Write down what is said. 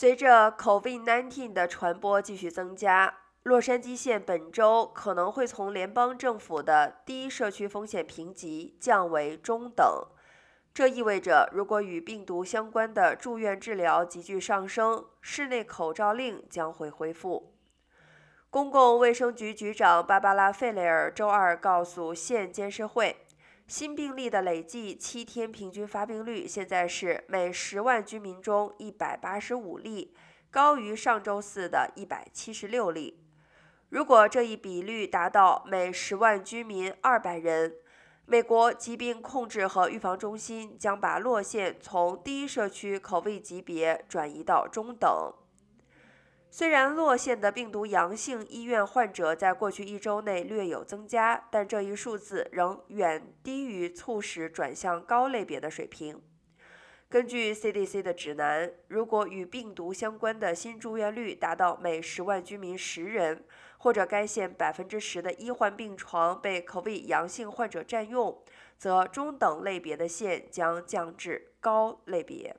随着 COVID-19 的传播继续增加，洛杉矶县本周可能会从联邦政府的低社区风险评级降为中等。这意味着，如果与病毒相关的住院治疗急剧上升，室内口罩令将会恢复。公共卫生局局长芭芭拉·费雷尔周二告诉县监事会。新病例的累计七天平均发病率现在是每十万居民中一百八十五例，高于上周四的一百七十六例。如果这一比率达到每十万居民二百人，美国疾病控制和预防中心将把洛县从低社区口味级别转移到中等。虽然洛县的病毒阳性医院患者在过去一周内略有增加，但这一数字仍远低于促使转向高类别的水平。根据 CDC 的指南，如果与病毒相关的新住院率达到每十万居民十人，或者该县百分之十的医患病床被 COVID 阳性患者占用，则中等类别的县将降至高类别。